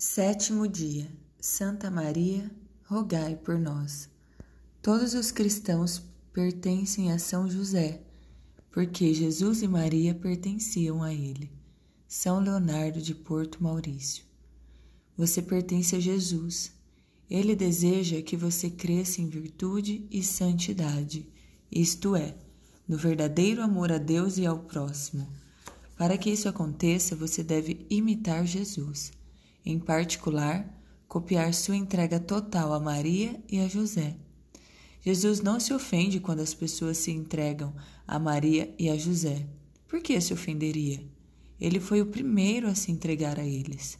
Sétimo dia. Santa Maria, rogai por nós. Todos os cristãos pertencem a São José, porque Jesus e Maria pertenciam a ele. São Leonardo de Porto Maurício. Você pertence a Jesus. Ele deseja que você cresça em virtude e santidade, isto é, no verdadeiro amor a Deus e ao próximo. Para que isso aconteça, você deve imitar Jesus em particular, copiar sua entrega total a Maria e a José. Jesus não se ofende quando as pessoas se entregam a Maria e a José. Por que se ofenderia? Ele foi o primeiro a se entregar a eles.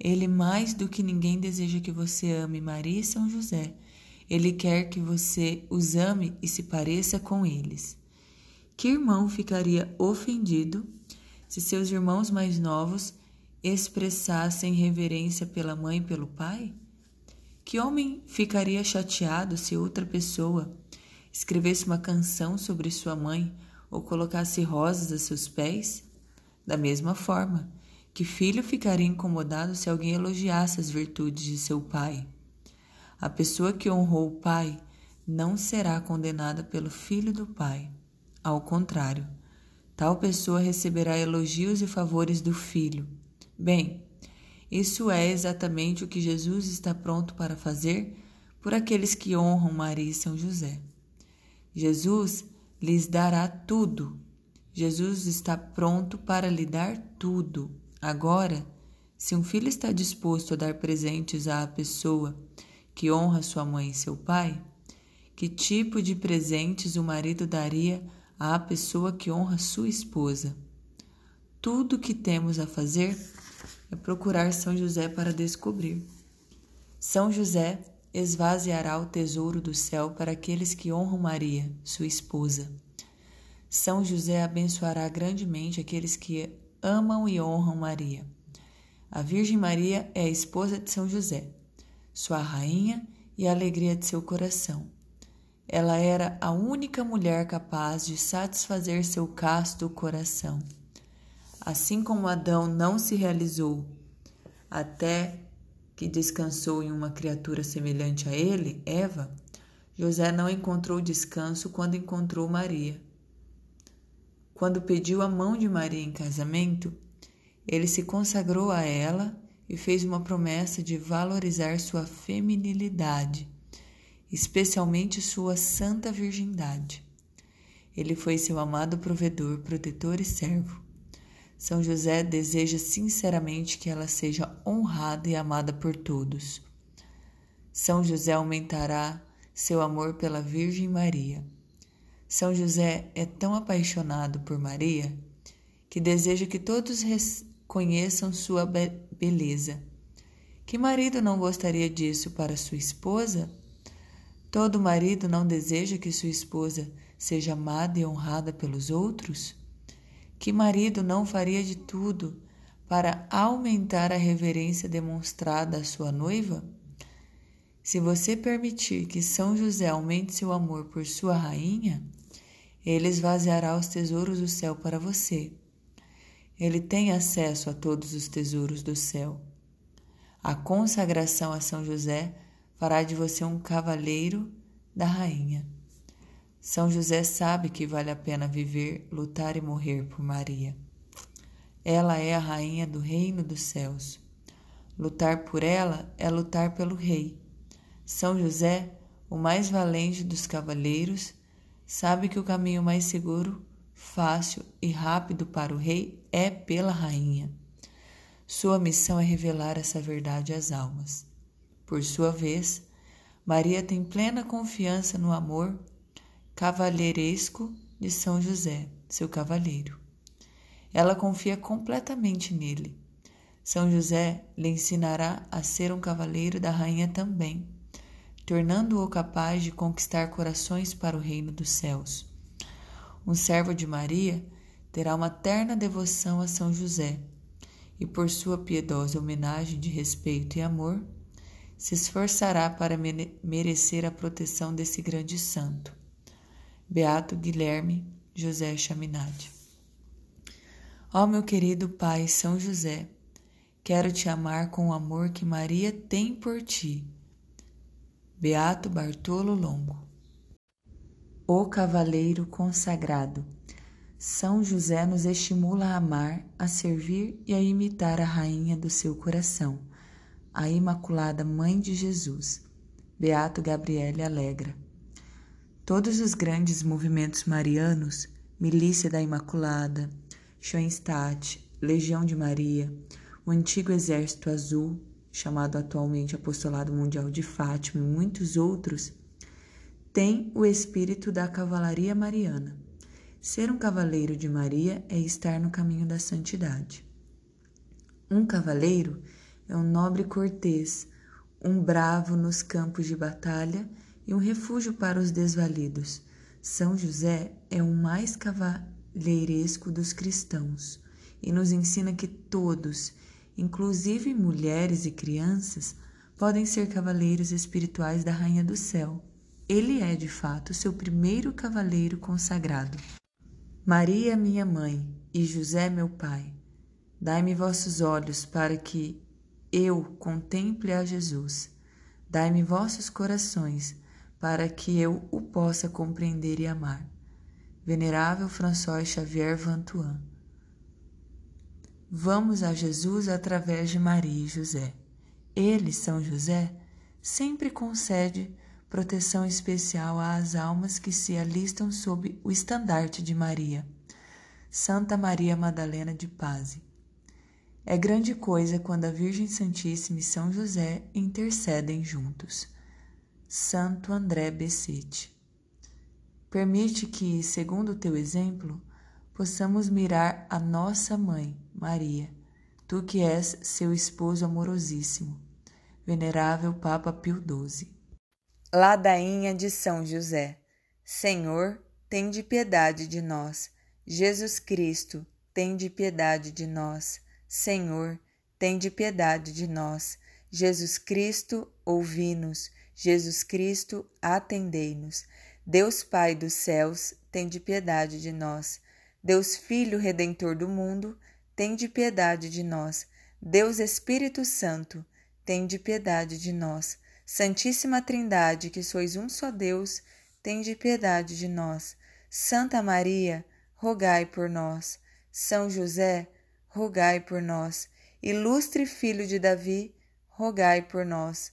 Ele mais do que ninguém deseja que você ame Maria e São José. Ele quer que você os ame e se pareça com eles. Que irmão ficaria ofendido se seus irmãos mais novos expressassem reverência pela mãe e pelo pai? Que homem ficaria chateado se outra pessoa escrevesse uma canção sobre sua mãe ou colocasse rosas a seus pés? Da mesma forma, que filho ficaria incomodado se alguém elogiasse as virtudes de seu pai? A pessoa que honrou o pai não será condenada pelo filho do pai. Ao contrário, tal pessoa receberá elogios e favores do filho Bem, isso é exatamente o que Jesus está pronto para fazer por aqueles que honram Maria e São José. Jesus lhes dará tudo. Jesus está pronto para lhe dar tudo. Agora, se um filho está disposto a dar presentes à pessoa que honra sua mãe e seu pai, que tipo de presentes o marido daria à pessoa que honra sua esposa? Tudo o que temos a fazer é procurar São José para descobrir. São José esvaziará o tesouro do céu para aqueles que honram Maria, sua esposa. São José abençoará grandemente aqueles que amam e honram Maria. A Virgem Maria é a esposa de São José, sua rainha e a alegria de seu coração. Ela era a única mulher capaz de satisfazer seu casto coração. Assim como Adão não se realizou até que descansou em uma criatura semelhante a ele, Eva, José não encontrou descanso quando encontrou Maria. Quando pediu a mão de Maria em casamento, ele se consagrou a ela e fez uma promessa de valorizar sua feminilidade, especialmente sua santa virgindade. Ele foi seu amado provedor, protetor e servo. São José deseja sinceramente que ela seja honrada e amada por todos. São José aumentará seu amor pela Virgem Maria. São José é tão apaixonado por Maria que deseja que todos reconheçam sua be beleza. Que marido não gostaria disso para sua esposa? Todo marido não deseja que sua esposa seja amada e honrada pelos outros? Que marido não faria de tudo para aumentar a reverência demonstrada à sua noiva? Se você permitir que São José aumente seu amor por sua rainha, ele esvaziará os tesouros do céu para você. Ele tem acesso a todos os tesouros do céu. A consagração a São José fará de você um cavaleiro da rainha. São José sabe que vale a pena viver, lutar e morrer por Maria. Ela é a rainha do reino dos céus. Lutar por ela é lutar pelo rei. São José, o mais valente dos cavaleiros, sabe que o caminho mais seguro, fácil e rápido para o rei é pela rainha. Sua missão é revelar essa verdade às almas. Por sua vez, Maria tem plena confiança no amor cavalheiresco de São José, seu cavaleiro. Ela confia completamente nele. São José lhe ensinará a ser um cavaleiro da rainha também, tornando-o capaz de conquistar corações para o reino dos céus. Um servo de Maria terá uma terna devoção a São José e, por sua piedosa homenagem de respeito e amor, se esforçará para merecer a proteção desse grande santo. Beato Guilherme José Chaminade. Ó meu querido Pai São José, quero te amar com o amor que Maria tem por ti. Beato Bartolo Longo. O Cavaleiro Consagrado. São José nos estimula a amar, a servir e a imitar a rainha do seu coração a Imaculada Mãe de Jesus, Beato Gabriele Alegra. Todos os grandes movimentos marianos, Milícia da Imaculada, Schoenstatt, Legião de Maria, o antigo Exército Azul, chamado atualmente Apostolado Mundial de Fátima e muitos outros, têm o espírito da cavalaria mariana. Ser um cavaleiro de Maria é estar no caminho da santidade. Um cavaleiro é um nobre cortês, um bravo nos campos de batalha e um refúgio para os desvalidos. São José é o mais cavalheiresco dos cristãos e nos ensina que todos, inclusive mulheres e crianças, podem ser cavaleiros espirituais da Rainha do Céu. Ele é, de fato, seu primeiro cavaleiro consagrado. Maria, minha mãe, e José, meu pai, dai-me vossos olhos para que eu contemple a Jesus. Dai-me vossos corações, para que eu o possa compreender e amar. Venerável François Xavier Vantuan. Vamos a Jesus através de Maria e José. Ele, São José, sempre concede proteção especial às almas que se alistam sob o estandarte de Maria. Santa Maria Madalena de Paz. É grande coisa quando a Virgem Santíssima e São José intercedem juntos. Santo André Becete. Permite que, segundo o teu exemplo, possamos mirar a nossa mãe, Maria, tu que és seu esposo amorosíssimo, venerável Papa Pio XII. Ladainha de São José. Senhor, tem de piedade de nós. Jesus Cristo, tem de piedade de nós. Senhor, tende piedade de nós. Jesus Cristo, ouvi-nos. Jesus Cristo, atendei-nos. Deus Pai dos céus, tende piedade de nós. Deus Filho Redentor do mundo, tende piedade de nós. Deus Espírito Santo, tende piedade de nós. Santíssima Trindade, que sois um só Deus, tende piedade de nós. Santa Maria, rogai por nós. São José, rogai por nós. Ilustre filho de Davi, rogai por nós.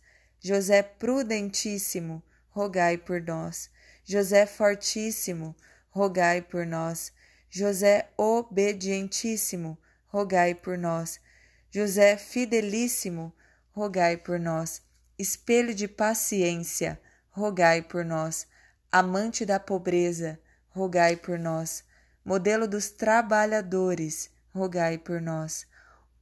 José Prudentíssimo, rogai por nós. José Fortíssimo, rogai por nós. José Obedientíssimo, rogai por nós. José Fidelíssimo, rogai por nós. Espelho de paciência, rogai por nós. Amante da pobreza, rogai por nós. Modelo dos trabalhadores, rogai por nós.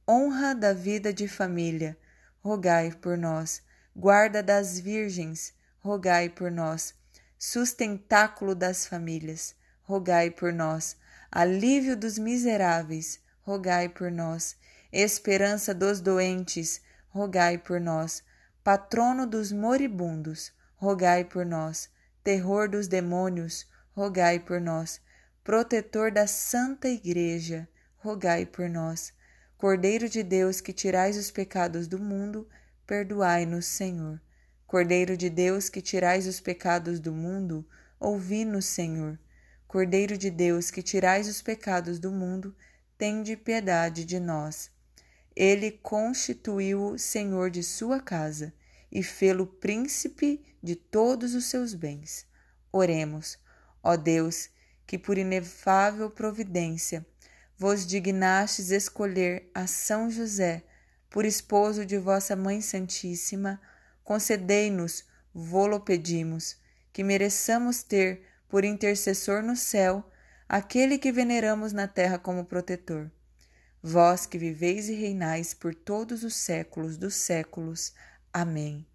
Honra da vida de família, rogai por nós. Guarda das virgens, rogai por nós. Sustentáculo das famílias, rogai por nós. Alívio dos miseráveis, rogai por nós. Esperança dos doentes, rogai por nós. Patrono dos moribundos, rogai por nós. Terror dos demônios, rogai por nós. Protetor da Santa Igreja, rogai por nós. Cordeiro de Deus que tirais os pecados do mundo, perdoai-nos, Senhor. Cordeiro de Deus que tirais os pecados do mundo, ouvi-nos, Senhor. Cordeiro de Deus que tirais os pecados do mundo, tende piedade de nós. Ele constituiu-o senhor de sua casa e fê-lo príncipe de todos os seus bens. Oremos, ó Deus, que por inefável providência vos dignastes escolher a São José por esposo de vossa Mãe Santíssima, concedei-nos, vô-lo pedimos, que mereçamos ter por intercessor no céu aquele que veneramos na terra como protetor. Vós que viveis e reinais por todos os séculos dos séculos. Amém.